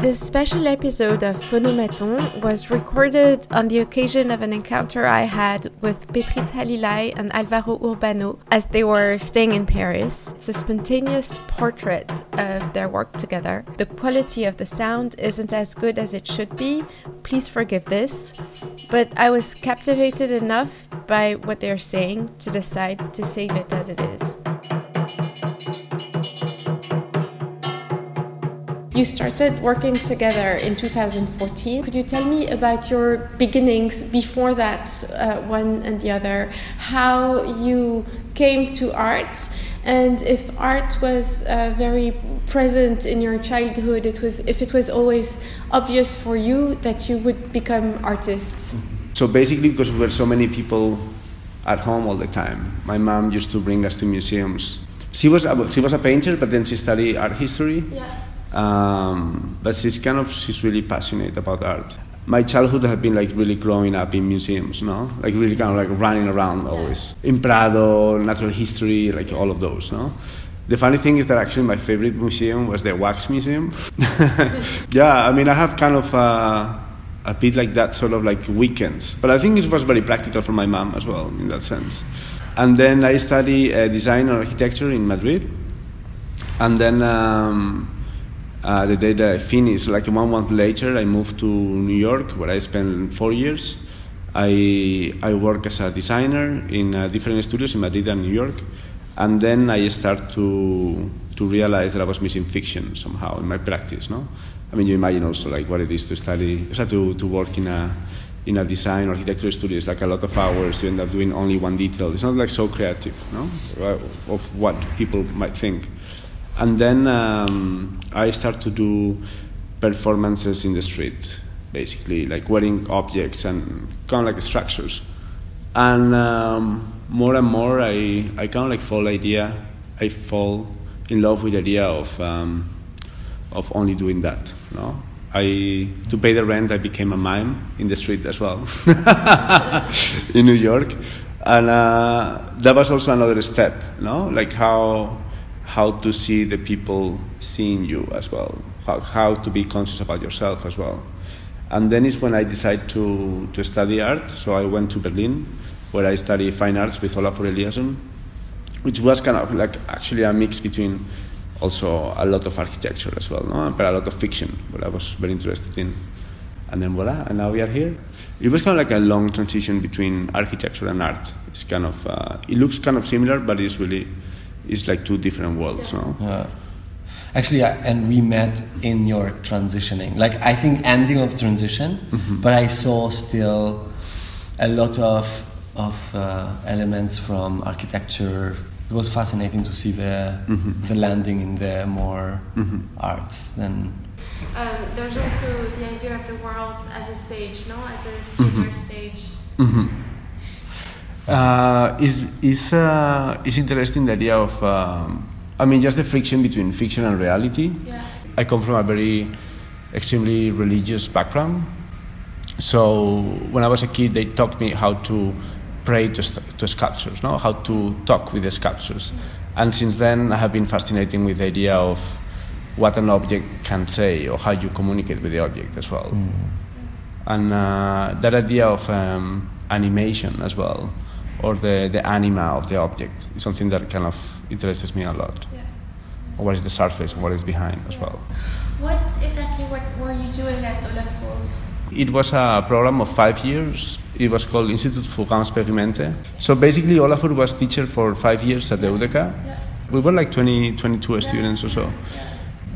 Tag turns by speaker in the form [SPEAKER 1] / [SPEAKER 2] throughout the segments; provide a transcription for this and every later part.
[SPEAKER 1] This special episode of Phonomaton was recorded on the occasion of an encounter I had with Petri Halilaj and Alvaro Urbano as they were staying in Paris. It's a spontaneous portrait of their work together. The quality of the sound isn't as good as it should be. Please forgive this. But I was captivated enough by what they're saying to decide to save it as it is. You started working together in 2014. Could you tell me about your beginnings before that, uh, one and the other? How you came to art, and if art was uh, very present in your childhood, it was if it was always obvious for you that you would become artists.
[SPEAKER 2] So basically, because we were so many people at home all the time, my mom used to bring us to museums. She was a, she was a painter, but then she studied art history.
[SPEAKER 1] Yeah.
[SPEAKER 2] Um, but she's kind of she's really passionate about art. My childhood had been like really growing up in museums, no, like really kind of like running around always in Prado, natural history, like all of those, no. The funny thing is that actually my favorite museum was the Wax Museum. yeah, I mean I have kind of uh, a bit like that sort of like weekends, but I think it was very practical for my mom as well in that sense. And then I studied uh, design and architecture in Madrid, and then. Um, uh, the day that I finished, like one month later, I moved to New York, where I spent four years. I I work as a designer in uh, different studios in Madrid and New York, and then I start to to realize that I was missing fiction somehow in my practice. No, I mean you imagine also like what it is to study, to to work in a in a design architecture studio. It's like a lot of hours. You end up doing only one detail. It's not like so creative, no, of what people might think and then um, I start to do performances in the street, basically like wearing objects and kind of like structures. And um, more and more, I, I kind of like fall idea, I fall in love with the idea of um, of only doing that. No, I to pay the rent, I became a mime in the street as well in New York, and uh, that was also another step. No, like how how to see the people seeing you as well, how, how to be conscious about yourself as well. And then is when I decided to, to study art. So I went to Berlin, where I studied fine arts with Olafur Eliasson, which was kind of like actually a mix between also a lot of architecture as well, no? but a lot of fiction, what I was very interested in. And then voila, and now we are here. It was kind of like a long transition between architecture and art. It's kind of, uh, it looks kind of similar, but it's really it's like two different worlds, no?
[SPEAKER 3] Yeah. Actually, and we met in your transitioning. Like I think ending of transition, mm-hmm. but I saw still a lot of of uh, elements from architecture. It was fascinating to see the mm-hmm. the landing in the more mm-hmm. arts than.
[SPEAKER 1] Um, there's also the idea of the world as a stage, no, as a theater mm-hmm. stage.
[SPEAKER 2] Mm-hmm uh, is is uh, is interesting the idea of um, I mean just the friction between fiction and reality.
[SPEAKER 1] Yeah.
[SPEAKER 2] I come from a very extremely religious background, so when I was a kid, they taught me how to pray to, to sculptures, no, how to talk with the sculptures, and since then I have been fascinated with the idea of what an object can say or how you communicate with the object as well, mm. and uh, that idea of um, animation as well or the, the anima of the object is something that kind of interests me a lot.
[SPEAKER 1] Yeah.
[SPEAKER 2] Or what is the surface and what is behind as well.
[SPEAKER 1] What exactly what were you doing at Olafur's?
[SPEAKER 2] It was a program of five years. It was called Institut für Raumexperimente. So basically, Olafur was teacher for five years at the UDK.
[SPEAKER 1] Yeah.
[SPEAKER 2] We were like 20, 22 yeah. students or so.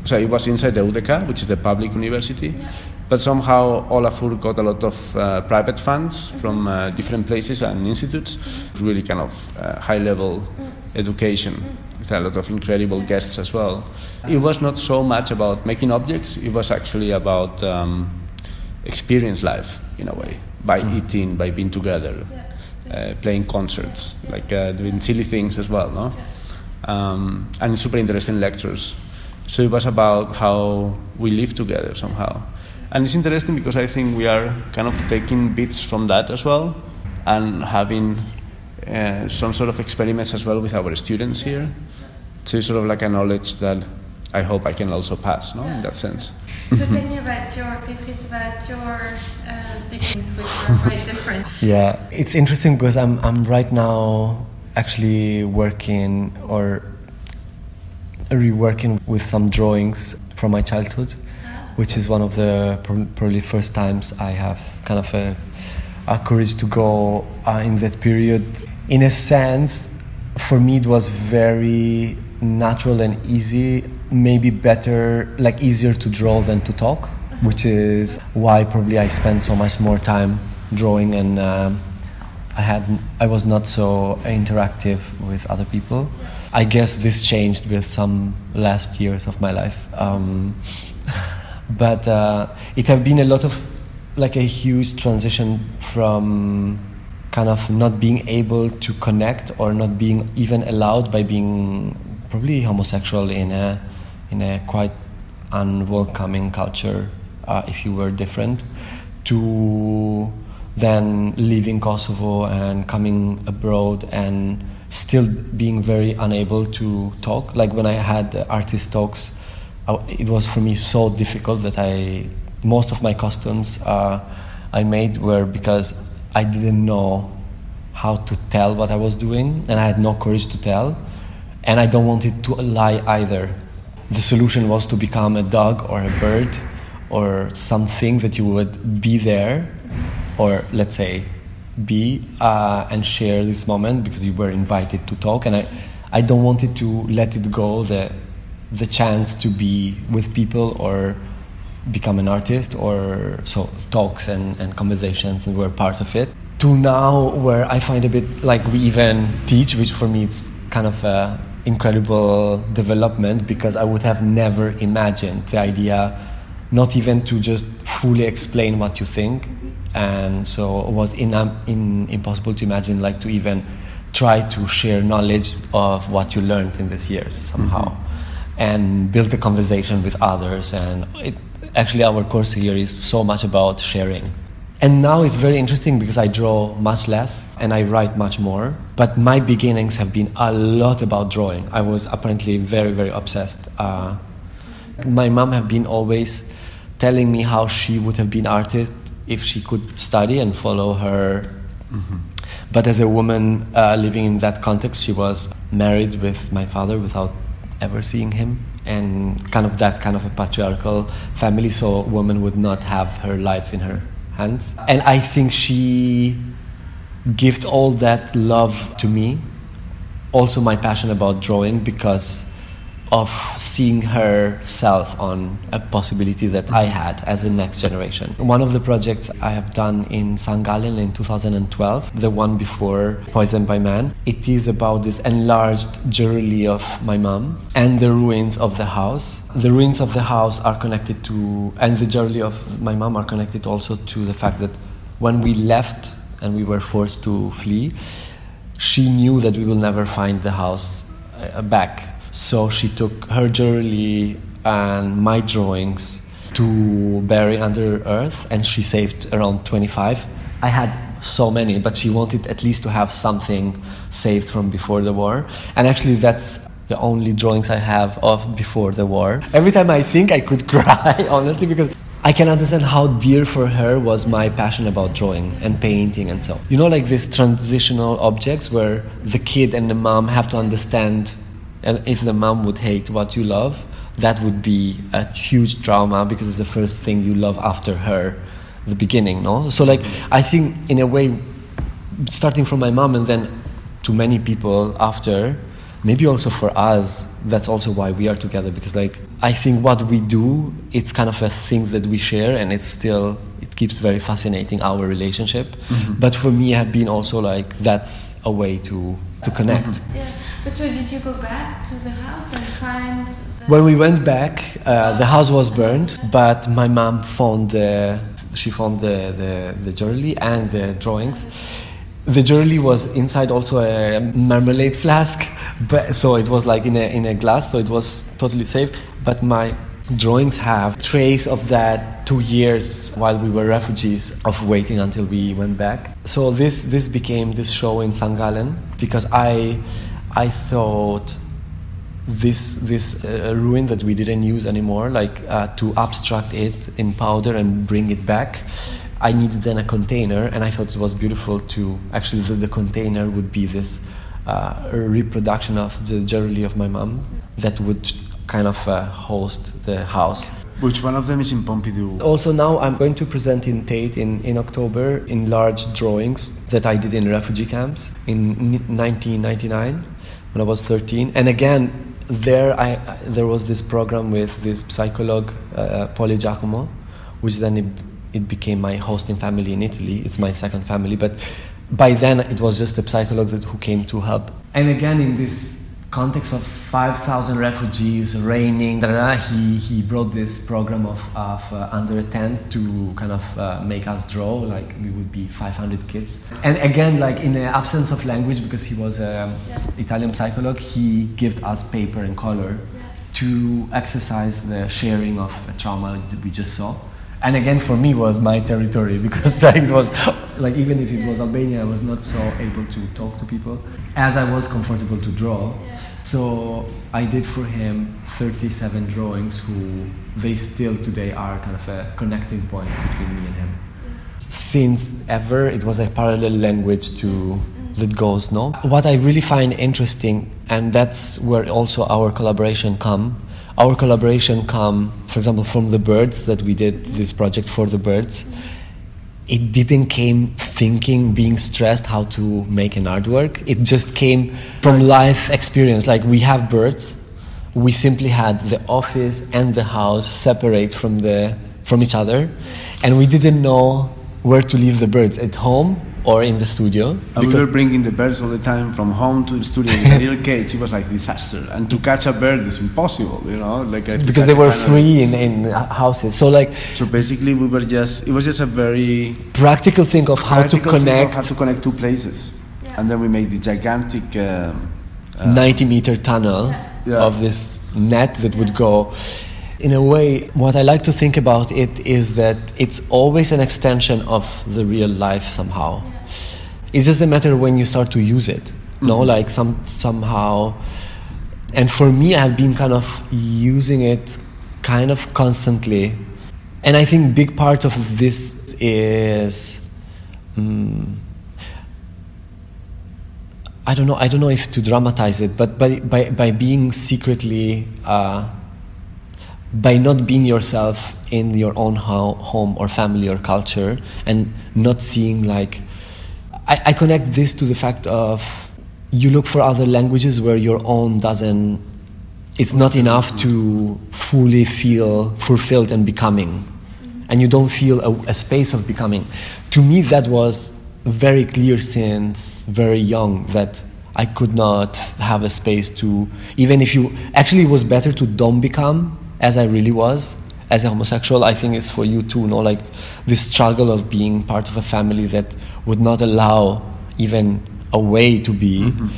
[SPEAKER 2] So it was inside the UDK, which is the public university. But somehow Olafur got a lot of uh, private funds from uh, different places and institutes, really kind of uh, high level education with a lot of incredible guests as well. It was not so much about making objects, it was actually about um, experience life in a way, by mm. eating, by being together, uh, playing concerts, like uh, doing silly things as well. No? Um, and super interesting lectures. So it was about how we live together somehow. And it's interesting because I think we are kind of taking bits from that as well and having uh, some sort of experiments as well with our students here to sort of like a knowledge that I hope I can also pass, no, in that sense.
[SPEAKER 1] So tell me about your Petrit, about your uh, beginnings, which are quite different.
[SPEAKER 3] Yeah, it's interesting because I'm I'm right now actually working or reworking with some drawings from my childhood, which is one of the probably first times I have kind of a, a courage to go uh, in that period. In a sense, for me it was very natural and easy maybe better like easier to draw than to talk which is why probably i spent so much more time drawing and um, i had i was not so interactive with other people i guess this changed with some last years of my life um, but uh, it have been a lot of like a huge transition from kind of not being able to connect or not being even allowed by being probably homosexual in a in a quite unwelcoming culture uh, if you were different to then leaving Kosovo and coming abroad and still being very unable to talk. Like when I had artist talks it was for me so difficult that I most of my costumes uh, I made were because I didn't know how to tell what I was doing, and I had no courage to tell, and I don't want it to lie either. The solution was to become a dog or a bird or something that you would be there, or let's say, be uh, and share this moment because you were invited to talk, and I, I don't want it to let it go the, the chance to be with people or become an artist or so talks and, and conversations and we're part of it. To now where I find a bit like we even teach, which for me it's kind of a incredible development because I would have never imagined the idea not even to just fully explain what you think. And so it was in, in, impossible to imagine like to even try to share knowledge of what you learned in these years somehow. Mm-hmm. And build a conversation with others and it, actually our course here is so much about sharing and now it's very interesting because I draw much less and I write much more. But my beginnings have been a lot about drawing. I was apparently very, very obsessed. Uh, my mom have been always telling me how she would have been artist if she could study and follow her. Mm-hmm. But as a woman uh, living in that context, she was married with my father without ever seeing him and kind of that kind of a patriarchal family so a woman would not have her life in her hands. And I think she gave all that love to me. Also, my passion about drawing because of seeing herself on a possibility that I had as the next generation. One of the projects I have done in St. Gallen in 2012, the one before Poisoned by Man, it is about this enlarged jewelry of my mom and the ruins of the house. The ruins of the house are connected to, and the jewelry of my mom are connected also to the fact that when we left and we were forced to flee, she knew that we will never find the house uh, back so she took her jewelry and my drawings to bury under earth, and she saved around 25. I had so many, but she wanted at least to have something saved from before the war. And actually, that's the only drawings I have of before the war. Every time I think I could cry, honestly, because I can understand how dear for her was my passion about drawing and painting and so. You know, like these transitional objects where the kid and the mom have to understand and if the mom would hate what you love, that would be a huge trauma because it's the first thing you love after her, the beginning, no? So, like, I think in a way, starting from my mom and then to many people after, maybe also for us, that's also why we are together because, like, I think what we do, it's kind of a thing that we share and it's still, it keeps very fascinating our relationship. Mm-hmm. But for me, it have been also like, that's a way to, to connect.
[SPEAKER 1] Mm-hmm. Yeah. But so did you go back to the house and find?
[SPEAKER 3] When we went back, uh, the house was burned, but my mom found the she found the, the, the jewelry and the drawings. The jewelry was inside also a marmalade flask, but so it was like in a in a glass, so it was totally safe. But my drawings have trace of that two years while we were refugees of waiting until we went back. So this this became this show in St. Gallen because I I thought this this uh, ruin that we didn't use anymore, like uh, to abstract it in powder and bring it back. I needed then a container, and I thought it was beautiful to actually the, the container would be this uh, reproduction of the jewelry of my mom that would kind of uh, host the house.
[SPEAKER 2] Which one of them is in Pompidou?
[SPEAKER 3] Also, now I'm going to present in Tate in, in October in large drawings that I did in refugee camps in 1999 when I was 13. And again, there I, there was this program with this psychologue, uh, Poli Giacomo, which then it, it became my hosting family in Italy. It's my second family, but by then it was just a psychologue that, who came to help. And again, in this context of 5,000 refugees, raining, da, da, da, he, he brought this program of, of uh, under a tent to kind of uh, make us draw, like we would be 500 kids. And again, like in the absence of language, because he was an yeah. Italian psychologue, he gave us paper and color yeah. to exercise the sharing of a trauma that we just saw and again for me was my territory because like it was like even if it was Albania I was not so able to talk to people as I was comfortable to draw so I did for him 37 drawings who they still today are kind of a connecting point between me and him since ever it was a parallel language to that goes no what I really find interesting and that's where also our collaboration come our collaboration come, for example, from the birds that we did this project for the birds. It didn't came thinking, being stressed how to make an artwork. It just came from life experience. Like we have birds, we simply had the office and the house separate from the from each other, and we didn't know where to leave the birds at home or in the studio.
[SPEAKER 2] And we were bringing the birds all the time from home to the studio in a little cage. It was like disaster. And to catch a bird is impossible, you know, like
[SPEAKER 3] because they were free in, in houses. So like.
[SPEAKER 2] So basically, we were just. It was just a very
[SPEAKER 3] practical thing of how to connect.
[SPEAKER 2] how to connect two places, yeah. and then we made the gigantic. Uh,
[SPEAKER 3] uh, 90 meter tunnel yeah. of this net that would go in a way, what I like to think about it is that it's always an extension of the real life somehow. It's just a matter when you start to use it. Mm-hmm. No, like some somehow. And for me, I've been kind of using it kind of constantly. And I think big part of this is. Um, I don't know. I don't know if to dramatize it, but by by, by being secretly uh, by not being yourself in your own ho- home or family or culture and not seeing like I, I, connect this to the fact of you look for other languages where your own doesn't it's not enough to fully feel fulfilled and becoming. Mm-hmm. And you don't feel a, a space of becoming. To me that was very clear since very young that I could not have a space to even if you actually it was better to don't become as I really was as a homosexual, I think it's for you too, you know, like this struggle of being part of a family that would not allow even a way to be. Mm-hmm.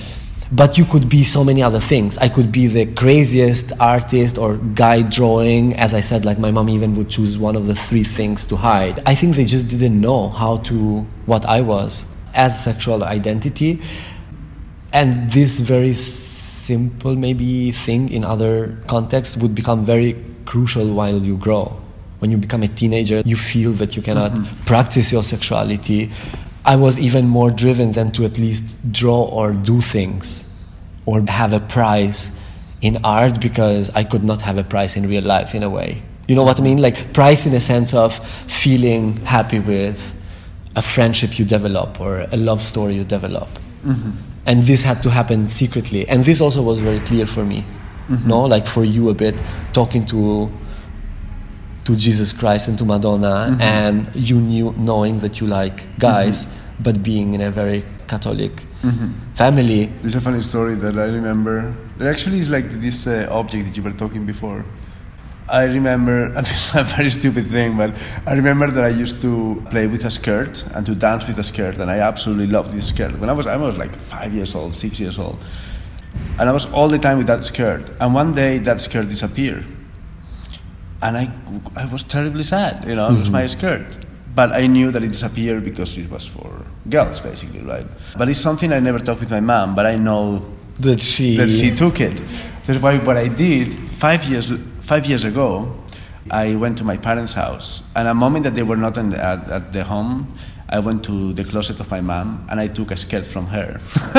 [SPEAKER 3] But you could be so many other things. I could be the craziest artist or guy drawing. As I said, like my mom even would choose one of the three things to hide. I think they just didn't know how to, what I was as sexual identity. And this very simple maybe thing in other contexts would become very crucial while you grow. When you become a teenager, you feel that you cannot mm-hmm. practice your sexuality. I was even more driven than to at least draw or do things or have a prize in art because I could not have a prize in real life in a way. You know what I mean? Like prize in the sense of feeling happy with a friendship you develop or a love story you develop. Mm-hmm and this had to happen secretly and this also was very clear for me mm-hmm. no like for you a bit talking to to jesus christ and to madonna mm-hmm. and you knew knowing that you like guys mm-hmm. but being in a very catholic mm-hmm. family
[SPEAKER 2] there's a funny story that i remember it actually is like this uh, object that you were talking before I remember, is a very stupid thing, but I remember that I used to play with a skirt and to dance with a skirt, and I absolutely loved this skirt. When I was, I was like five years old, six years old, and I was all the time with that skirt. And one day that skirt disappeared, and I, I was terribly sad. You know, mm-hmm. it was my mm-hmm. skirt, but I knew that it disappeared because it was for girls, basically, right? But it's something I never talked with my mom, but I know
[SPEAKER 3] that she
[SPEAKER 2] that she took it. That's why what I did five years five years ago, I went to my parents' house, and a moment that they were not in the, at, at the home, I went to the closet of my mom and I took a skirt from her.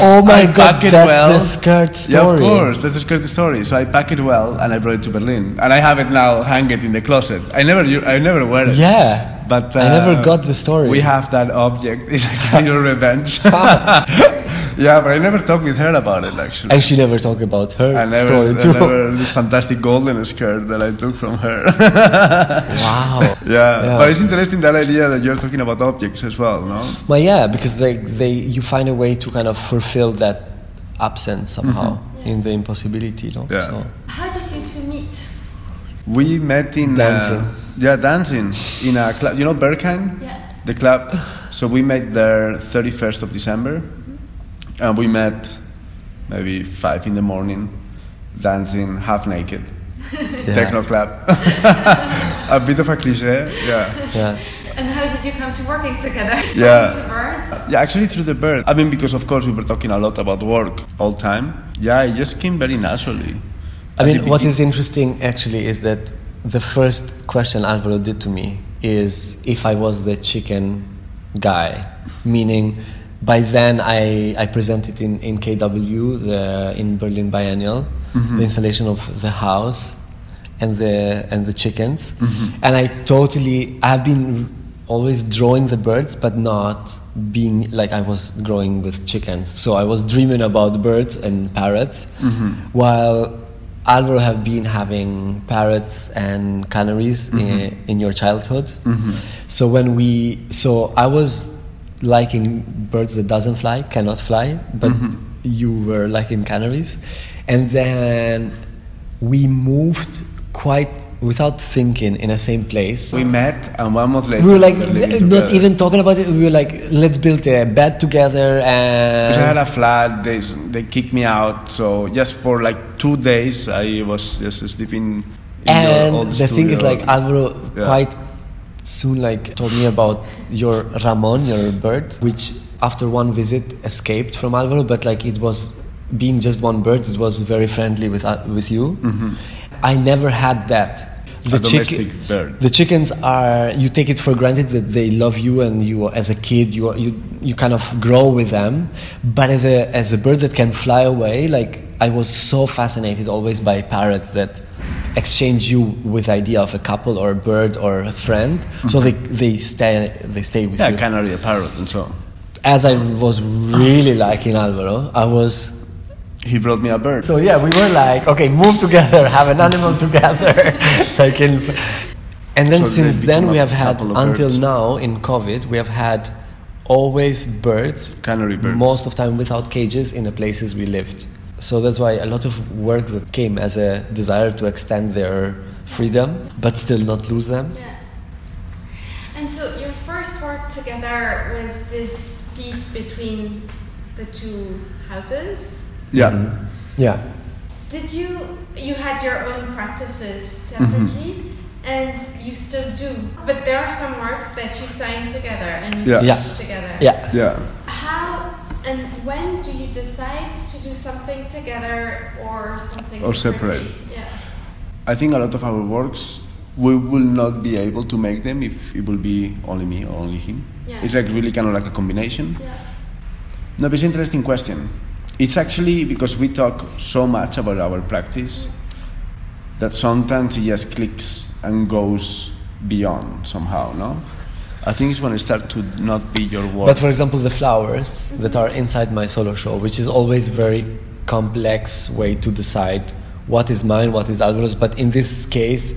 [SPEAKER 3] Oh my
[SPEAKER 2] I
[SPEAKER 3] god, that's
[SPEAKER 2] well.
[SPEAKER 3] the skirt story.
[SPEAKER 2] Yeah, of course, that's the skirt story. So I packed it well and I brought it to Berlin, and I have it now hanging in the closet. I never, I never wear it.
[SPEAKER 3] Yeah.
[SPEAKER 2] But
[SPEAKER 3] I never
[SPEAKER 2] uh,
[SPEAKER 3] got the story.
[SPEAKER 2] We have that object. It's a kind of revenge. yeah, but I never talked with her about it actually.
[SPEAKER 3] And she never talked about her
[SPEAKER 2] I never,
[SPEAKER 3] story
[SPEAKER 2] I
[SPEAKER 3] too.
[SPEAKER 2] never this fantastic golden skirt that I took from her.
[SPEAKER 3] Wow.
[SPEAKER 2] yeah.
[SPEAKER 3] Yeah.
[SPEAKER 2] but it's interesting that idea that you're talking about objects as well, no?
[SPEAKER 3] Well, yeah, because they, they you find a way to kind of fulfill that absence somehow in the impossibility, you know.
[SPEAKER 2] Mm-hmm. Yeah.
[SPEAKER 3] So,
[SPEAKER 1] How did you two meet?
[SPEAKER 2] We met in
[SPEAKER 3] Dancing.
[SPEAKER 2] Uh, yeah, dancing in a club. You know Berghain,
[SPEAKER 1] Yeah.
[SPEAKER 2] the club. So we met there 31st of December, and we met maybe five in the morning, dancing half naked, techno club. a bit of a cliche, yeah.
[SPEAKER 3] yeah.
[SPEAKER 1] And how did you come to working together?
[SPEAKER 2] Yeah.
[SPEAKER 1] Talking to birds?
[SPEAKER 2] Yeah, actually through the bird. I mean, because of course we were talking a lot about work all time. Yeah, it just came very naturally.
[SPEAKER 3] I mean,
[SPEAKER 2] the
[SPEAKER 3] what
[SPEAKER 2] begin-
[SPEAKER 3] is interesting actually is that the first question Alvaro did to me is if I was the chicken guy, meaning by then I, I presented in, in KW, the, in Berlin Biennial, mm-hmm. the installation of the house and the, and the chickens. Mm-hmm. And I totally, I've been always drawing the birds, but not being like I was growing with chickens. So I was dreaming about birds and parrots, mm-hmm. while Alvaro have been having parrots and canaries in, in your childhood. So when we, so I was liking birds that doesn't fly, cannot fly, but mm-hmm. you were liking canaries, and then we moved quite without thinking in the same place.
[SPEAKER 2] We met, and one month later
[SPEAKER 3] We were like
[SPEAKER 2] we
[SPEAKER 3] not even talking about it. We were like, let's build a bed together and.
[SPEAKER 2] Because I had a flat, they, they kicked me out. So just for like two days, I was just sleeping in
[SPEAKER 3] and
[SPEAKER 2] old
[SPEAKER 3] the thing is like Alvaro
[SPEAKER 2] Yeah.
[SPEAKER 3] quite soon like told me about your Ramon, your bird, which after one visit escaped from Alvaro, but like it was being just one bird, it was very friendly with uh, with you. I never had that.
[SPEAKER 2] Mm-hmm. A domestic bird.
[SPEAKER 3] The chickens are you take it for granted that they love you and you as a kid you you you kind of grow with them, but as a as a bird that can fly away, like I was so fascinated always by parrots that exchange you with idea of a couple or a bird or a friend. So mm-hmm. they they stay they stay with
[SPEAKER 2] yeah,
[SPEAKER 3] you.
[SPEAKER 2] canary, a parrot, and so on.
[SPEAKER 3] As I was really liking Alvaro, I was
[SPEAKER 2] He brought me a bird.
[SPEAKER 3] so yeah, we were like, okay, move together, have an animal together, like in. And then
[SPEAKER 2] So
[SPEAKER 3] since then we have had until
[SPEAKER 2] birds.
[SPEAKER 3] now in COVID we have had always birds,
[SPEAKER 2] Canary birds.
[SPEAKER 3] most of time without cages in the places we lived. So that's why a lot of work that came as a desire to extend their freedom, but still not lose them.
[SPEAKER 1] Yeah. And so your first work together was this piece between the two houses.
[SPEAKER 2] yeah.
[SPEAKER 3] Mm-hmm. Yeah.
[SPEAKER 1] Did you you had your own practices separately, and you still do, but there are some works that you sign together and you
[SPEAKER 2] Yeah.
[SPEAKER 1] teach
[SPEAKER 3] Yeah.
[SPEAKER 1] together.
[SPEAKER 3] Yeah.
[SPEAKER 2] Yeah.
[SPEAKER 1] How and when do you decide to do something together or something
[SPEAKER 2] Or separate.
[SPEAKER 1] Yeah.
[SPEAKER 2] I think a lot of our works we will not be able to make them if it will be only me or only him.
[SPEAKER 1] Yeah.
[SPEAKER 2] It's like really kind of like a combination.
[SPEAKER 1] Yeah.
[SPEAKER 2] No, it's an interesting question. It's actually because we talk so much about our practice that sometimes it just clicks and goes beyond somehow, no? I think it's when it starts to not be your work.
[SPEAKER 3] But for example, the flowers that are inside my solo show, which is always a very complex way to decide what is mine, what is Alvaro's. But in this case,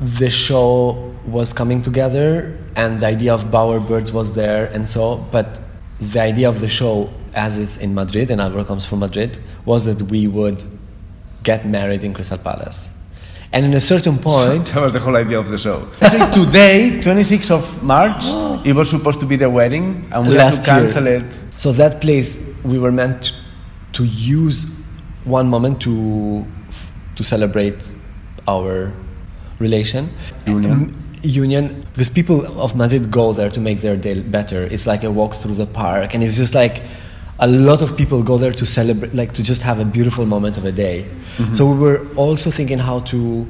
[SPEAKER 3] the show was coming together, and the idea of Bower Birds was there, and so. But the idea of the show, as it's in Madrid, and Alvaro comes from Madrid, was that we would get married in Crystal Palace. And in a certain point,
[SPEAKER 2] that was the whole idea of the show. Today, 26th of March, it was supposed to be the wedding, and we
[SPEAKER 3] Last
[SPEAKER 2] had to cancel it.
[SPEAKER 3] So that place we were meant to use one moment to to celebrate our relation
[SPEAKER 2] Union.
[SPEAKER 3] Union because people of Madrid go there to make their day better. It's like a walk through the park, and it's just like a lot of people go there to celebrate, like to just have a beautiful moment of a day.
[SPEAKER 2] Mm-hmm.
[SPEAKER 3] So we were also thinking how to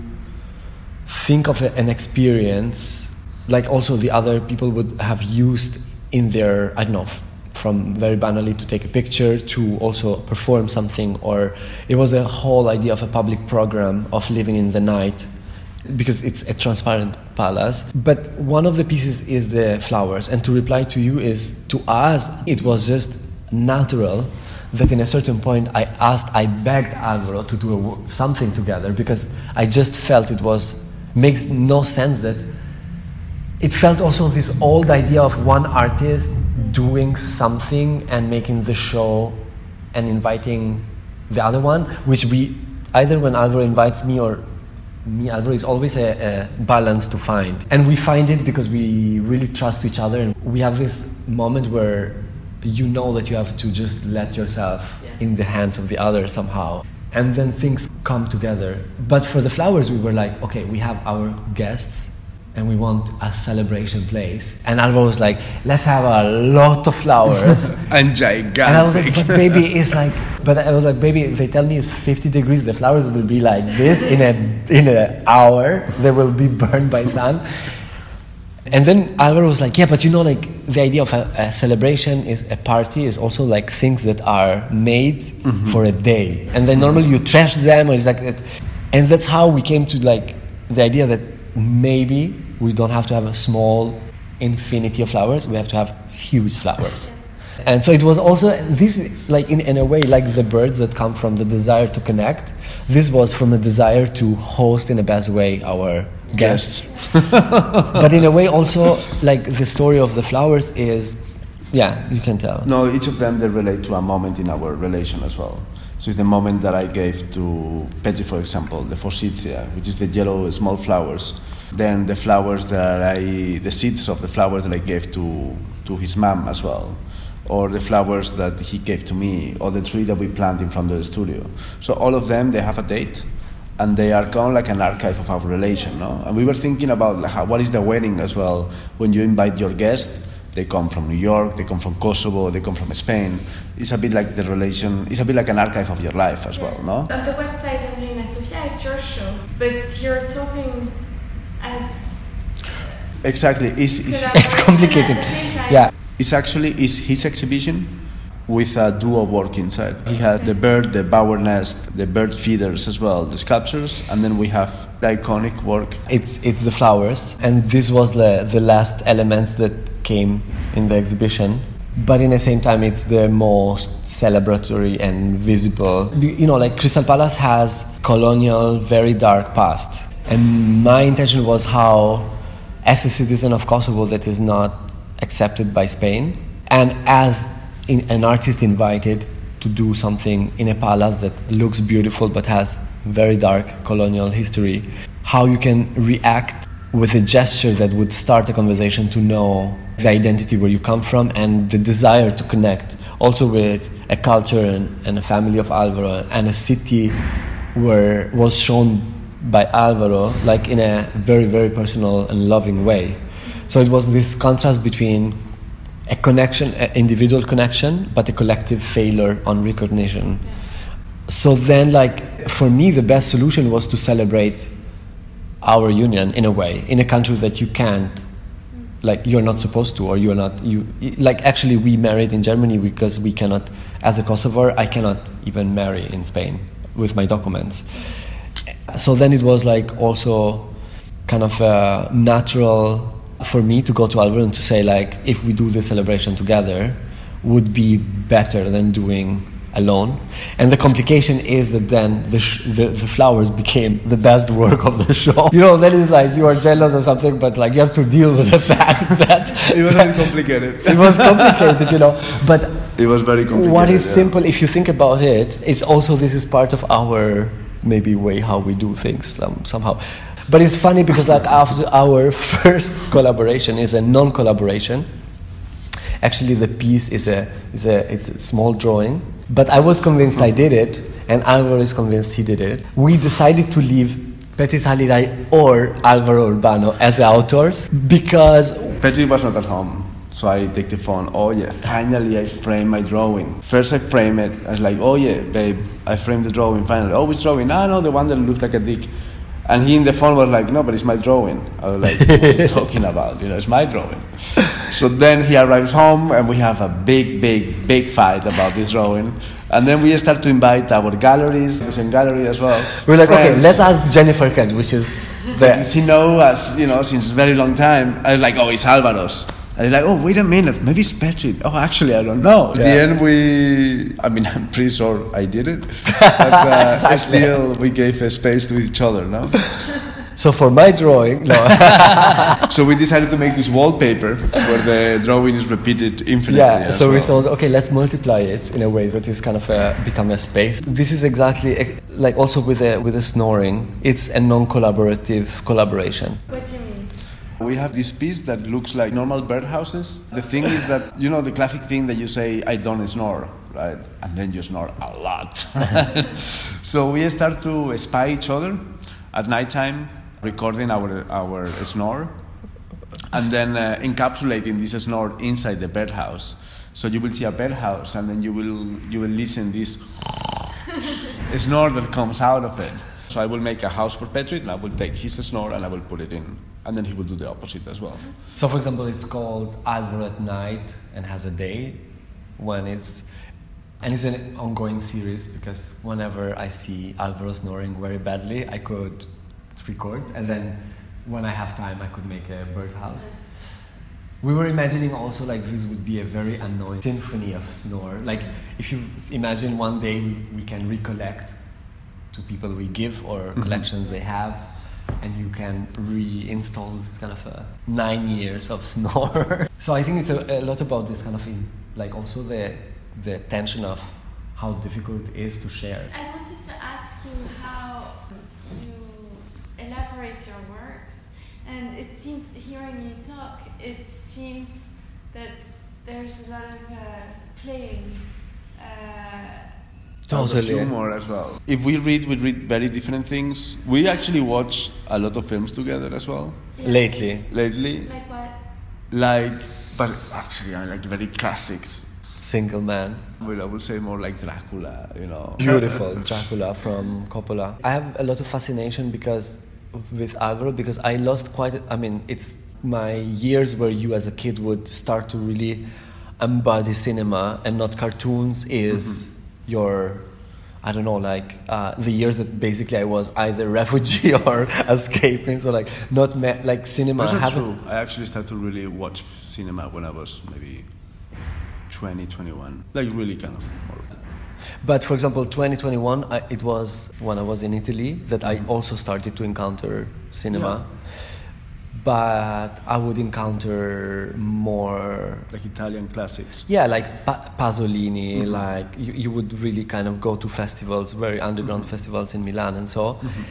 [SPEAKER 3] think of a, an experience like also the other people would have used in their, I don't know, f- from very banally to take a picture to also perform something, or it was a whole idea of a public program of living in the night because it's a transparent palace. But one of the pieces is the flowers, and to reply to you is to us, it was just natural that in a certain point I asked, I begged Alvaro to do a something together because I just felt it was makes no sense that it felt also this old idea of one artist doing something and making the show and inviting the other one, which we either when Alvaro invites me or me, Alvaro, is always a, a balance to find. And we find it because we really trust each other and we have this moment where you know that you have to just let yourself in the hands of the other somehow. And then things come together. But for the flowers, we were like, okay, we have our guests and we want a celebration place. And Alvaro was like, let's have a lot of flowers.
[SPEAKER 2] And gigantic.
[SPEAKER 3] and I was like, but baby, it's like, but I was like, baby, if they tell me it's 50 degrees, the flowers will be like this in a in an hour. They will be burned by sun. And then Alvaro was like, yeah, but you know, like the idea of a, a celebration is a party is also like things that are made mm-hmm. for a day, and then normally you trash them, or it's like that. And that's how we came to like the idea that maybe we don't have to have a small infinity of flowers; we have to have huge flowers. And so it was also this, like in, in a way, like the birds that come from the desire to connect. This was from a desire to host in the best way our guests. but in a way, also, like the story of the flowers is, yeah, you can tell.
[SPEAKER 2] No, each of them they relate to a moment in our relation as well. So it's the moment that I gave to Petri, for example, the forsythia, which is the yellow small flowers. Then the flowers that I, the seeds of the flowers that I gave to to his mom as well, or the flowers that he gave to me, or the tree that we planted in front of the studio. So all of them they have a date, and they are kind of like an archive of our relation, no? And we were thinking about like, how, what is the wedding as well when you invite your guests. They come from New York, they come from Kosovo, they come from Spain. It's a bit like the relation, it's a bit like an archive of your life as well, no?
[SPEAKER 1] On the website of Reina Sofia, it's your show, but you're talking as
[SPEAKER 2] Exactly. It's, it's,
[SPEAKER 3] It's complicated.
[SPEAKER 1] At the same time.
[SPEAKER 3] Yeah.
[SPEAKER 2] it's actually it's his exhibition with a duo work inside. He had the bird, the bower nest, the bird feeders as well, the sculptures, and then we have the iconic work.
[SPEAKER 3] It's, it's the flowers, and this was the, the last elements that came in the exhibition. But in the same time, it's the most celebratory and visible. You you know, like Crystal Palace has colonial, very dark past. And my intention was how, as a citizen of Kosovo that is not accepted by Spain, and as in, an artist invited to do something in a palace that looks beautiful but has very dark colonial history, how you can react with a gesture that would start a conversation to know the identity where you come from and the desire to connect also with a culture and, and a family of Alvaro and a city where was shown by Alvaro like in a very very personal and loving way. So it was this contrast between a connection, an individual connection, but a collective failure on recognition. So then, like for me, the best solution was to celebrate our union in a way, in a country that you can't, like you're not supposed to, or you're not you. Like actually, we married in Germany because we cannot, as a Kosovar, I cannot even marry in Spain with my documents. So then it was like also kind of a natural for me to go to Alvaro and to say like if we do this celebration together would be better than doing alone and the complication is that then the, sh- the, the flowers became the best work of the show you know that is like you are jealous or something but like you have to deal with the fact that
[SPEAKER 2] It was very complicated.
[SPEAKER 3] it was complicated you know but
[SPEAKER 2] It was very complicated.
[SPEAKER 3] what is
[SPEAKER 2] yeah.
[SPEAKER 3] simple if you think about it it's also this is part of our maybe way how we do things um, somehow but it's funny because like after our first collaboration is a non-collaboration actually the piece is a is a it's a small drawing but i was convinced i did it and alvaro is convinced he did it we decided to leave Petri Halilaj or Alvaro Urbano as the authors because
[SPEAKER 2] Petri was not at home, So I take the phone. Oh yeah, finally I frame my drawing. First I frame it. I was like, oh yeah, babe, I framed the drawing finally. Oh, which drawing? Ah, no, the one that looked like a dick. And he in the phone was like, no, but it's my drawing. I was like, what are you talking about? You know, it's my drawing. So then he arrives home and we have a big, big, big fight about this drawing. And then we start to invite our galleries, the same gallery as well.
[SPEAKER 3] We're like, okay, let's ask Jennifer Chert, which is the
[SPEAKER 2] She knows us, you know, since a very long time. I was like, oh, it's Alvaro's. I was like, oh, wait a minute, maybe it's Petri. Oh, actually, I don't know. At the end, we, I mean, I'm pretty sure I did it, but uh,
[SPEAKER 3] Exactly.
[SPEAKER 2] still, we gave a space to each other, no?
[SPEAKER 3] So for my drawing, no,
[SPEAKER 2] so we decided to make this wallpaper where the drawing is repeated infinitely.
[SPEAKER 3] yeah.
[SPEAKER 2] as
[SPEAKER 3] So we thought, okay, let's multiply it in a way that is kind of a, become a space. This is exactly eh, like also with the with the snoring. It's a non-collaborative collaboration.
[SPEAKER 1] What do you mean?
[SPEAKER 2] We have this piece that looks like normal birdhouses. The thing is that, you know, the classic thing that you say, I don't snore, right? And then you snore a lot. so we start to spy each other at nighttime, recording our, our snore, and then uh, encapsulating this snore inside the birdhouse. So you will see a birdhouse, and then you will, you will listen this snore that comes out of it. So I will make a house for Petri, and I will take his snore and I will put it in, and then he will do the opposite as well.
[SPEAKER 3] So, for example, it's called Alvaro at Night and has a day when it's. And it's an ongoing series because whenever I see Alvaro snoring very badly, I could record, and then when I have time, I could make a birdhouse. We were imagining also like this would be a very annoying symphony of snore. Like if you imagine one day we, we can recollect to people we give or mm-hmm. collections they have, and you can reinstall this kind of a nine years of snore. so I think it's a, a lot about this kind of in, like also the the tension of how difficult it is to share.
[SPEAKER 1] I wanted to ask you how you elaborate your works, and it seems, hearing you talk, it seems that there's a lot of uh, playing. Uh,
[SPEAKER 3] Totally.
[SPEAKER 2] humor as well. If we read, we read very different things. We actually watch a lot of films together as well
[SPEAKER 3] Lately,
[SPEAKER 2] lately.
[SPEAKER 1] like what?
[SPEAKER 2] Like, but actually, I like very classics.
[SPEAKER 3] single man.
[SPEAKER 2] Well, I would say more like Dracula, you know.
[SPEAKER 3] Beautiful Dracula from Coppola. I have a lot of fascination because with Alvaro because I lost quite. A, I mean, it's my years where you as a kid would start to really embody cinema and not cartoons is mm-hmm. Your. I don't know, like uh, the years that basically I was either refugee or escaping, so like not me- like cinema.
[SPEAKER 2] That's not true. I actually started to really watch cinema when I was maybe 20, 21. Like really kind of more.
[SPEAKER 3] But for example, 2021, I, it was when I was in Italy that I also started to encounter cinema. But I would encounter more,
[SPEAKER 2] Like Italian classics.
[SPEAKER 3] yeah, like pa- Pasolini, mm-hmm. like you, you would really kind of go to festivals, very underground mm-hmm. festivals in Milan and so. Mm-hmm.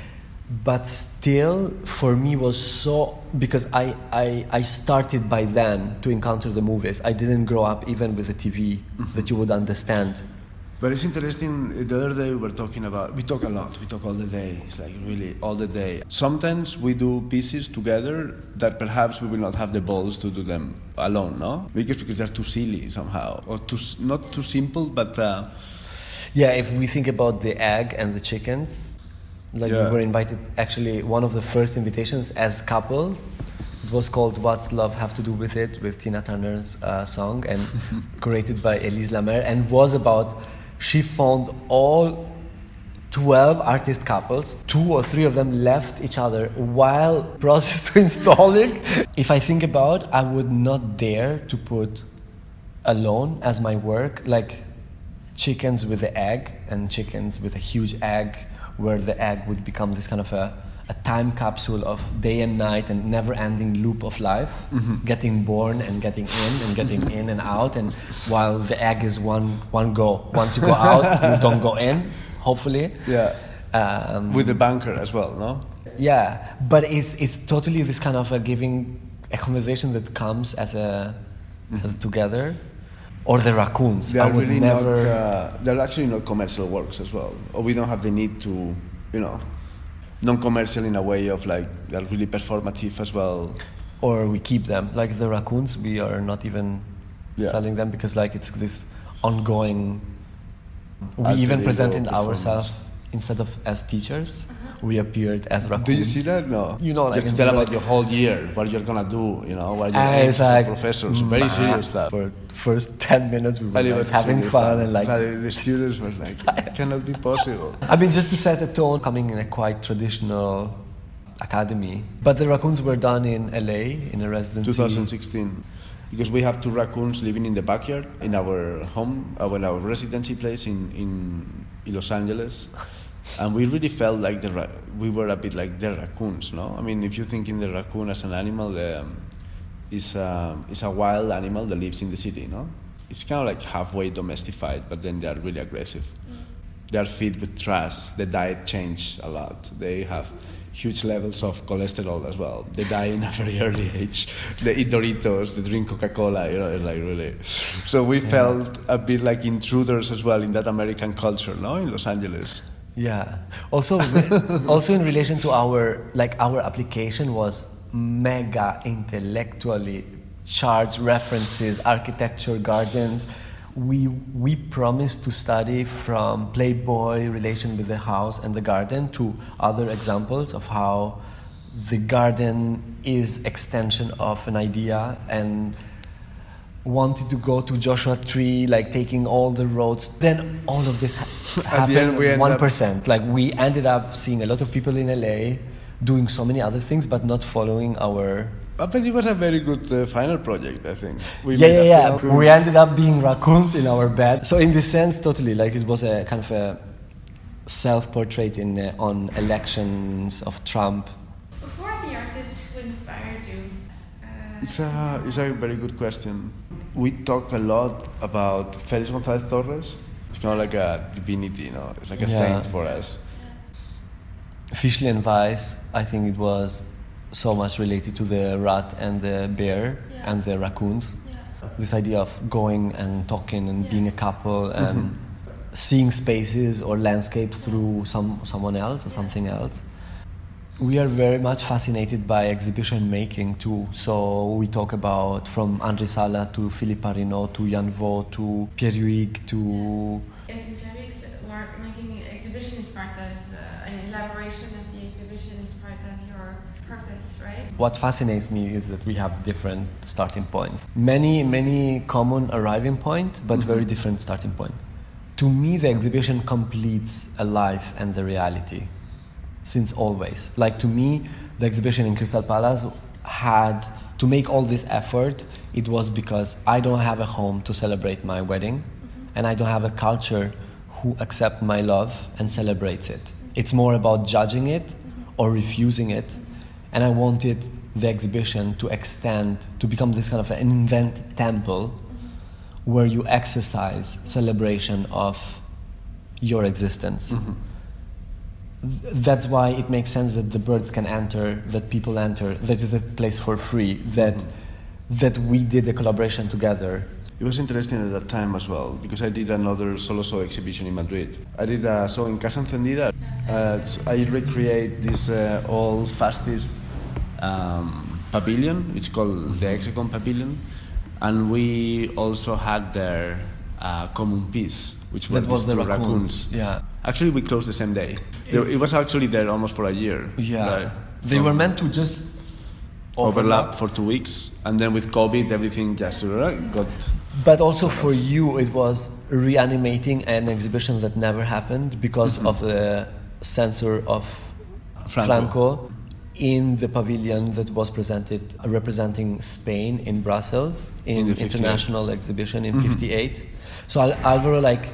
[SPEAKER 3] But still, for me, was so because I, I, I started by then to encounter the movies. I didn't grow up even with a TV that you would understand.
[SPEAKER 2] But it's interesting. The other day we were talking about. We talk a lot. We talk all the day. It's like really all the day. Sometimes we do pieces together that perhaps we will not have the balls to do them alone. No, because because they're too silly somehow, or too not too simple, but uh,
[SPEAKER 3] Yeah, if we think about the egg and the chickens, like
[SPEAKER 2] Yeah.
[SPEAKER 3] we were invited, actually, one of the first invitations as couple, it was called What's Love Have to Do with It with Tina Turner's uh, song and created by Elise Lammer and was about, she found all 12 artist couples, two or three of them left each other while process to installing. if I think about, I would not dare to put alone as my work, like chickens with the egg and chickens with a huge egg, where the egg would become this kind of a, a time capsule of day and night and never ending loop of life, getting born and getting in and getting in and out. And while the egg is one, one go, once you go out, you don't go in, hopefully.
[SPEAKER 2] yeah,
[SPEAKER 3] Um,
[SPEAKER 2] with the banker as well. No,
[SPEAKER 3] yeah, but it's it's totally this kind of a giving a conversation that comes as a as together, or the raccoons.
[SPEAKER 2] they
[SPEAKER 3] I
[SPEAKER 2] are
[SPEAKER 3] would
[SPEAKER 2] really
[SPEAKER 3] never.
[SPEAKER 2] not. Uh, they're actually not commercial works as well, or we don't have the need to, you know, non-commercial in a way of like they're really performative as well.
[SPEAKER 3] or we keep them. Like the raccoons, we are not even
[SPEAKER 2] Yeah.
[SPEAKER 3] selling them because like it's this ongoing. We
[SPEAKER 2] Alter
[SPEAKER 3] even
[SPEAKER 2] ego
[SPEAKER 3] presented
[SPEAKER 2] performance.
[SPEAKER 3] ourselves instead of as teachers, uh-huh. We appeared as raccoons.
[SPEAKER 2] Do you see that? No.
[SPEAKER 3] You know, like
[SPEAKER 2] you have to tell
[SPEAKER 3] the-
[SPEAKER 2] about your whole year, what you're gonna do, you know, what your aims
[SPEAKER 3] it's
[SPEAKER 2] as a
[SPEAKER 3] like
[SPEAKER 2] professors. Very serious stuff.
[SPEAKER 3] For first ten minutes, we were like, having fun and like
[SPEAKER 2] the students were like, it cannot be possible.
[SPEAKER 3] I mean, just to set a tone, coming in a quite traditional academy. But the raccoons were done in LA in a residency.
[SPEAKER 2] 2016 because we have two raccoons living in the backyard in our home uh, in our residency place in, in los angeles and we really felt like the ra- we were a bit like the raccoons no i mean if you think in the raccoon as an animal the, um, is, a, is a wild animal that lives in the city no it's kind of like halfway domesticated but then they are really aggressive they are fed with trash. The diet changed a lot. They have huge levels of cholesterol as well. They die in a very early age. They eat Doritos, they drink Coca-Cola, you know, it's like really. So we felt a bit like intruders as well in that American culture, no, in Los Angeles.
[SPEAKER 3] Yeah. Also, also in relation to our like our application was mega intellectually charged references, architecture, gardens. We we promised to study from Playboy relation with the house and the garden to other examples of how the garden is extension of an idea and wanted to go to Joshua Tree, like taking all the roads. Then all of this ha-
[SPEAKER 2] At the end,
[SPEAKER 3] happened
[SPEAKER 2] we
[SPEAKER 3] one
[SPEAKER 2] up-
[SPEAKER 3] Like we ended up seeing a lot of people in LA doing so many other things, but not following our.
[SPEAKER 2] But it was a very good uh, final project, I think. We
[SPEAKER 3] yeah, yeah, yeah. We ended up being raccoons in our bed. So in this sense, totally, like it was a kind of a self-portrait in uh, on elections of Trump.
[SPEAKER 1] Who are the artists who inspired you? Uh,
[SPEAKER 2] It's a, it's a very good question. We talk a lot about Felix González Torres. It's kind of like a divinity, you know. It's like a
[SPEAKER 3] Yeah.
[SPEAKER 2] saint for us.
[SPEAKER 3] Fischli and Weiss, I think it was so much related to the rat and the bear
[SPEAKER 1] Yeah.
[SPEAKER 3] and the raccoons. This idea of going and talking and being a couple mm-hmm. and seeing spaces or landscapes through some someone else or something else. We are very much fascinated by exhibition making too. So we talk about from Anri Sala to Philippe Parreno to Danh Vo to Pierre Huyghe to
[SPEAKER 1] Yes, in Felix, work making exhibition is part of uh, an elaboration of the exhibition is part of your purpose, right?
[SPEAKER 3] What fascinates me is that we have different starting points. Many, many common arriving point, but very different starting point. To me, the exhibition completes a life and the reality, since always. Like to me, the exhibition in Crystal Palace had to make all this effort. It was because I don't have a home to celebrate my wedding, mm-hmm. and I don't have a culture who accept my love and celebrates it. It's more about judging it mm-hmm. or refusing it and I wanted the exhibition to extend to become this kind of an invented temple mm-hmm. where you exercise celebration of your existence. Th- That's why it makes sense that the birds can enter, that people enter, that is a place for free, that that we did a collaboration together.
[SPEAKER 2] It was interesting at that time as well because I did another solo show exhibition in Madrid. I did a show in Casa Encendida. Uh, s- I recreate this uh, old fascist um, pavilion. It's called the Hexagon Pavilion, and we also had there uh, Common Peace, which were
[SPEAKER 3] That was the
[SPEAKER 2] two
[SPEAKER 3] raccoons. Yeah.
[SPEAKER 2] Actually, we closed the same day. It was actually there almost for a year.
[SPEAKER 3] Yeah.
[SPEAKER 2] right?
[SPEAKER 3] They were meant to just
[SPEAKER 2] overlap for two weeks, and then with COVID, everything just uh, got
[SPEAKER 3] But also for you, it was reanimating an exhibition that never happened because of the censor of
[SPEAKER 2] Franco.
[SPEAKER 3] Franco. in the pavilion that was presented representing Spain in Brussels in,
[SPEAKER 2] In
[SPEAKER 3] international exhibition in 58. So Al- Alvaro like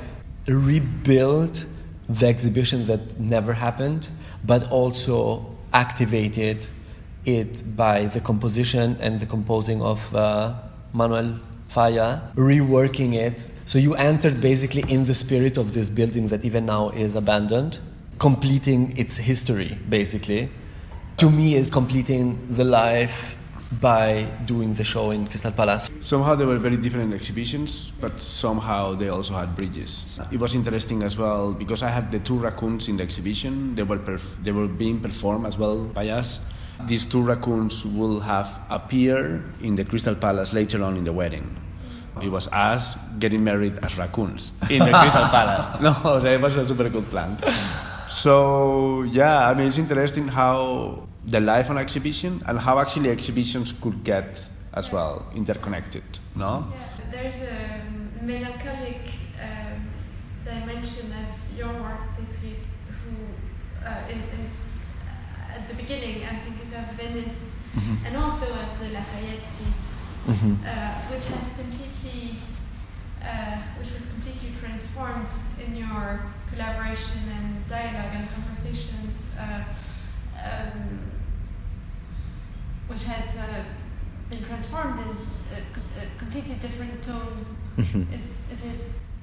[SPEAKER 3] rebuilt the exhibition that never happened, but also activated it by the composition and the composing of uh, Manuel Falla, reworking it. So you entered basically in the spirit of this building that even now is abandoned, completing its history basically. To me, is completing the life by doing the show in Crystal Palace.
[SPEAKER 2] Somehow they were very different exhibitions, but somehow they also had bridges. It was interesting as well because I had the two raccoons in the exhibition. They were perf- they were being performed as well by us, these two raccoons will have appeared in the Crystal Palace later on in the wedding. It was us getting married as raccoons in the Crystal Palace. No, it was a super good plan. So yeah, I mean it's interesting how the life on exhibition and how actually exhibitions could get as well interconnected. No.
[SPEAKER 1] Yeah, there's a melancholic um, dimension of your work, Petrit, who uh, in, in, at the beginning I'm thinking of Venice
[SPEAKER 3] Mhm.
[SPEAKER 1] and also of the Lafayette piece,
[SPEAKER 3] Mhm.
[SPEAKER 1] uh, which has completely, uh, which was completely transformed in your collaboration and dialogue and conversations, uh, um, which has uh, been transformed in a, a completely different tone.
[SPEAKER 3] Mhm.
[SPEAKER 1] Is, is it?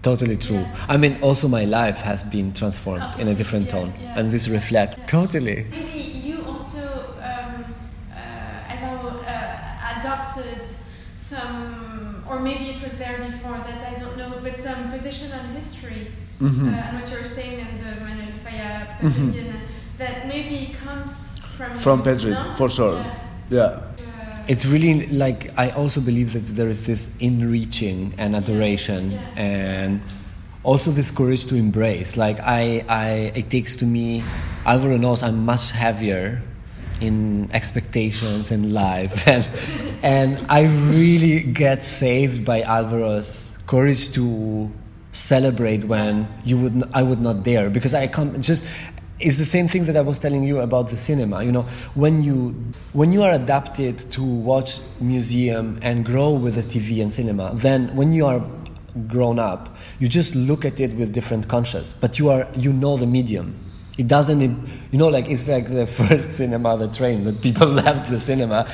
[SPEAKER 3] Totally true.
[SPEAKER 1] Yeah.
[SPEAKER 3] I mean, also my life has been transformed
[SPEAKER 1] Oh,
[SPEAKER 3] in a different
[SPEAKER 1] yeah,
[SPEAKER 3] tone,
[SPEAKER 1] yeah.
[SPEAKER 3] and this
[SPEAKER 1] reflects
[SPEAKER 3] totally.
[SPEAKER 1] Maybe you also um, uh, Alvaro, uh, adopted some, or maybe it was there before that I don't know, but some position on history
[SPEAKER 2] Mhm.
[SPEAKER 1] uh, and what you were saying in the Manuel Falla pavilion that maybe comes from
[SPEAKER 2] From Petrit,
[SPEAKER 1] no?
[SPEAKER 2] for sure.
[SPEAKER 1] Yeah.
[SPEAKER 2] Yeah.
[SPEAKER 1] Uh,
[SPEAKER 3] It's really like I also believe that there is this in-reaching and adoration,
[SPEAKER 1] Yeah.
[SPEAKER 3] and also this courage to embrace. Like I, I, it takes to me, Alvaro knows I'm much heavier in expectations in life, and and I really get saved by Alvaro's courage to celebrate when you would n- I would not dare because I come just it's the same thing that I was telling you about the cinema you know. When you when you are adapted to watch museum and grow with the TV and cinema then when you are grown up you just look at it with different conscious but you are you know the medium. It doesn't you know like it's like the first cinema the train that people left the cinema.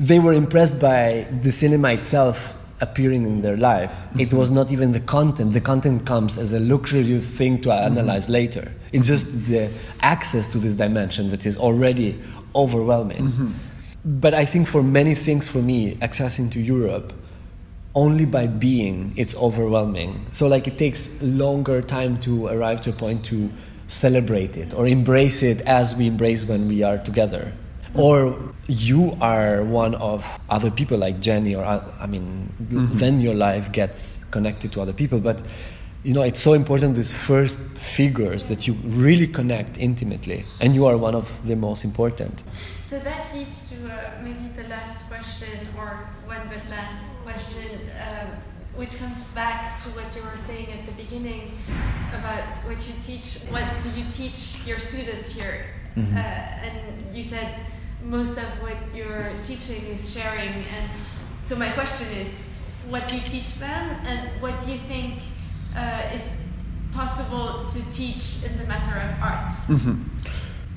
[SPEAKER 3] They were impressed by the cinema itself appearing in their life. It mm-hmm. was not even the content. The content comes as a luxurious thing to mm-hmm. analyze later. It's just the access to this dimension that is already overwhelming. Mm-hmm. But I think for many things, for me, accessing to Europe, only by being it's overwhelming. So like it takes longer time to arrive to a point to celebrate it or embrace it as we embrace when we are together. Or you are one of other people like Jenny, or uh, I mean, then your life gets connected to other people. But you know, it's so important these first figures that you really connect intimately, and you are one of the most important.
[SPEAKER 1] So that leads to uh, maybe the last question, or one but last question, um, which comes back to what you were saying at the beginning about what you teach. What do you teach your students here?
[SPEAKER 3] Mhm.
[SPEAKER 1] Uh, and you said most of what you're teaching is sharing. And so my question is, what do you teach them, and what do you think uh, is possible to teach in the matter of art?
[SPEAKER 2] Mhm.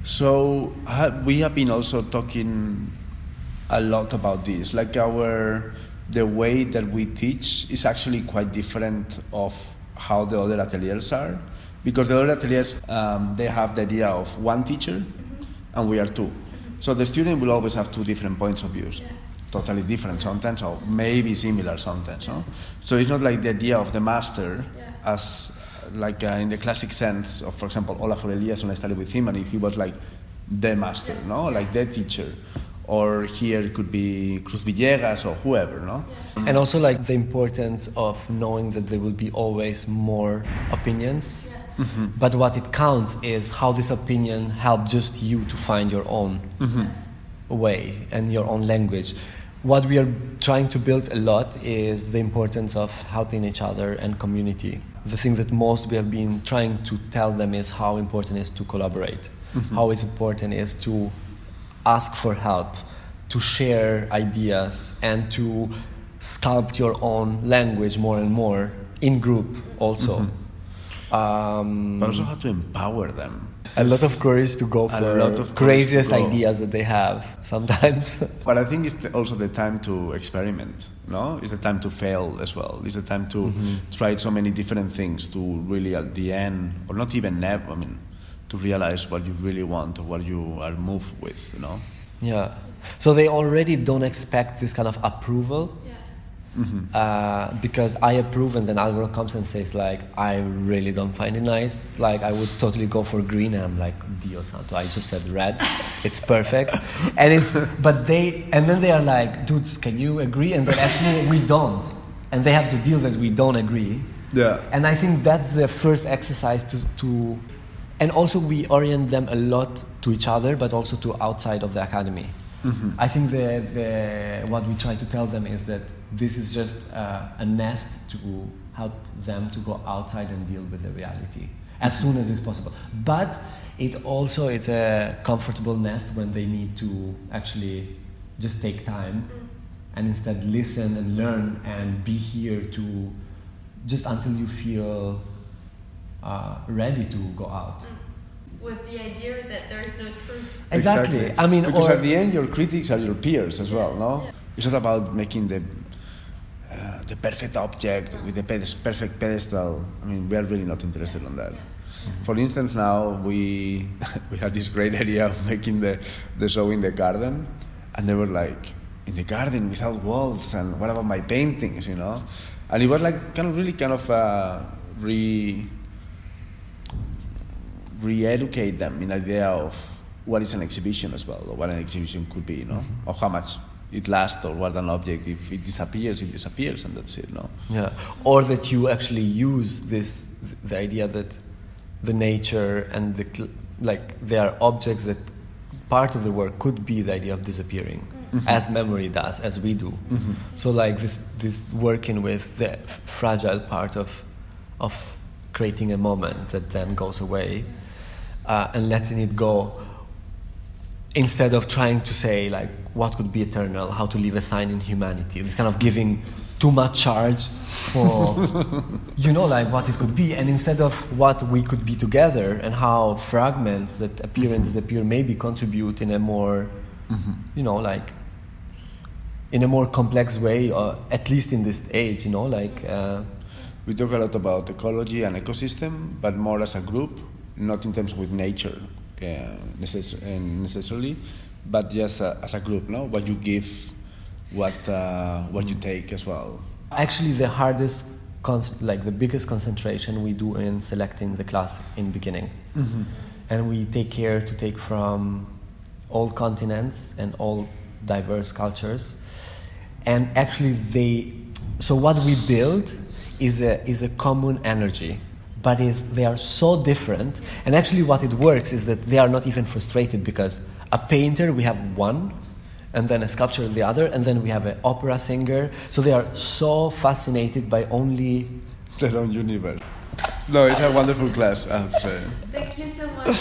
[SPEAKER 2] So ha- we have been also talking a lot about this. Like our the way that we teach is actually quite different of how the other ateliers are, because the other ateliers um, they have the idea of one teacher, and we are two. So the student will always have two different points of views.
[SPEAKER 1] Yeah.
[SPEAKER 2] Totally different sometimes, or maybe similar sometimes. No? So it's not like the idea of the master
[SPEAKER 1] Yeah.
[SPEAKER 2] as like uh, in the classic sense of, for example, Olafur Elias when I studied with him, and he was like the master, no, like the teacher. Or here it could be Cruzvillegas or whoever, no.
[SPEAKER 3] And also, like the importance of knowing that there will be always more opinions. Mm-hmm. But what it counts is how this opinion helped just you to find your own mm-hmm. way and your own language. What we are trying to build a lot is the importance of helping each other and community. The thing that most we have been trying to tell them is how important it is to collaborate, mm-hmm. how it's important is to ask for help, to share ideas, and to sculpt your own language more and more in group also. Um,
[SPEAKER 2] But also how to empower them.
[SPEAKER 3] a lot of courage to go
[SPEAKER 2] A
[SPEAKER 3] for
[SPEAKER 2] lot of
[SPEAKER 3] craziest
[SPEAKER 2] go.
[SPEAKER 3] ideas that they have sometimes.
[SPEAKER 2] But I think it's also the time to experiment. No, it's the time to fail as well. It's the time to try so many different things to really, at the end, or not even never. I mean, to realize what you really want or what you are moved with. You know.
[SPEAKER 3] yeah. So they already don't expect this kind of approval.
[SPEAKER 1] Yeah.
[SPEAKER 3] uh, because I approve, and then Alvaro comes and says like, I really don't find it nice. Like I would totally go for green, and I'm like, Dio santo, I just said red, it's perfect, and it's but they and then they are like, dudes, can you agree? And then actually we don't, and they have to deal that we don't agree.
[SPEAKER 2] Yeah.
[SPEAKER 3] And I think that's the first exercise to, to and also we orient them a lot to each other, but also to outside of the academy. I think the, the, what we try to tell them is that this is just uh, a nest to help them to go outside and deal with the reality as soon as is possible. But it also it's a comfortable nest when they need to actually just take time and instead listen and learn and be here to just until you feel uh, ready to go out.
[SPEAKER 1] With the idea that there is no truth.
[SPEAKER 3] Exactly. I mean,
[SPEAKER 2] because
[SPEAKER 3] or-
[SPEAKER 2] at the end, your critics are your peers as well, no? It's not about making the the perfect object with the perfect pedestal. I mean, we are really not interested in that. For instance, now we we had this great idea of making the the show in the garden, and they were like, in the garden without walls, and what about my paintings, you know? And it was like kind of really kind of uh, re re-educate them in the idea of what is an exhibition as well, or what an exhibition could be, you know, or how much it lasts, or what an object, if it disappears, it disappears, and that's it, no?
[SPEAKER 3] Yeah, or that you actually use this the idea that the nature and the like they are objects that part of the work could be the idea of disappearing as memory does as we do. So like this this working with the fragile part of of creating a moment that then goes away uh, and letting it go instead of trying to say like what could be eternal, how to leave a sign in humanity. This kind of giving too much charge for you know like what it could be, and instead of what we could be together and how fragments that appear and disappear maybe contribute in a more you know like in a more complex way, or at least in this age, you know like. Uh,
[SPEAKER 2] We talk a lot about ecology and ecosystem, but more as a group, not in terms with nature uh, necess- uh, necessarily, but just uh, as a group, no? What you give, what, uh, what you take as well.
[SPEAKER 3] Actually, the hardest, con- like the biggest concentration we do in selecting the class in beginning, and we take care to take from all continents and all diverse cultures, and actually they. So what we build is a is a common energy, but is they are so different, and actually what it works is that they are not even frustrated because a painter we have one and then a sculptor, the other, and then we have an opera singer. So they are so fascinated by only.
[SPEAKER 2] Their own universe. No, it's a wonderful class, I have to say.
[SPEAKER 1] Thank you so much.